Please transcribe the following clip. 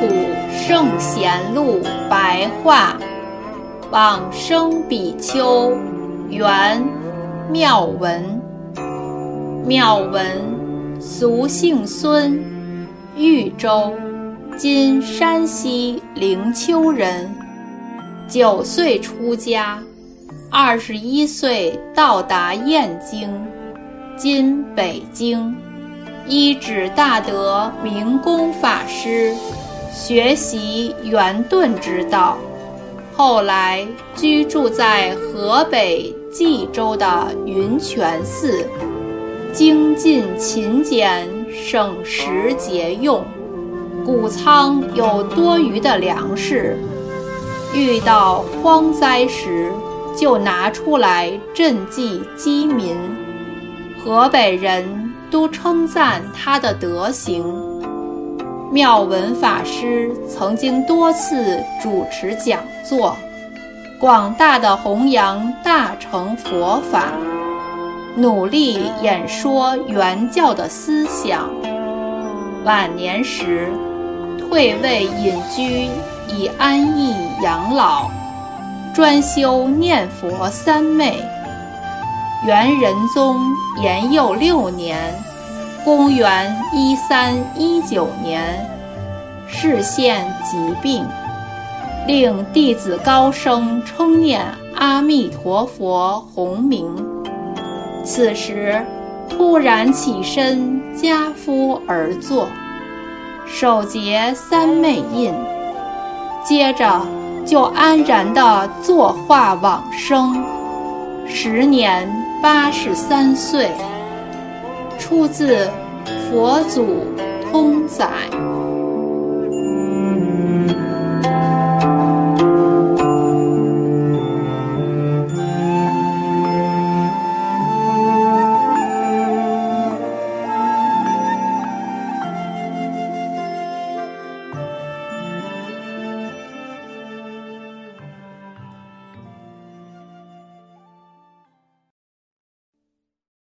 古圣贤录白话，往生比丘原妙文。妙文，俗姓孙，豫州（今山西灵丘）人。九岁出家，二十一岁到达燕京（今北京）。依止大德明公法师学习圆顿之道，后来居住在河北冀州的云泉寺，精进勤俭，省时节用，谷仓有多余的粮食，遇到荒灾时就拿出来赈济饥民。河北人。都称赞他的德行。妙文法师曾经多次主持讲座，广大的弘扬大乘佛法，努力演说原教的思想。晚年时，退位隐居，以安逸养老，专修念佛三昧。元仁宗延佑六年，公元一三一九年，视现疾病，令弟子高声称念阿弥陀佛洪名。此时，突然起身跏趺而坐，手结三昧印，接着就安然地坐化往生，时年。八十三岁，出自《佛祖通载》。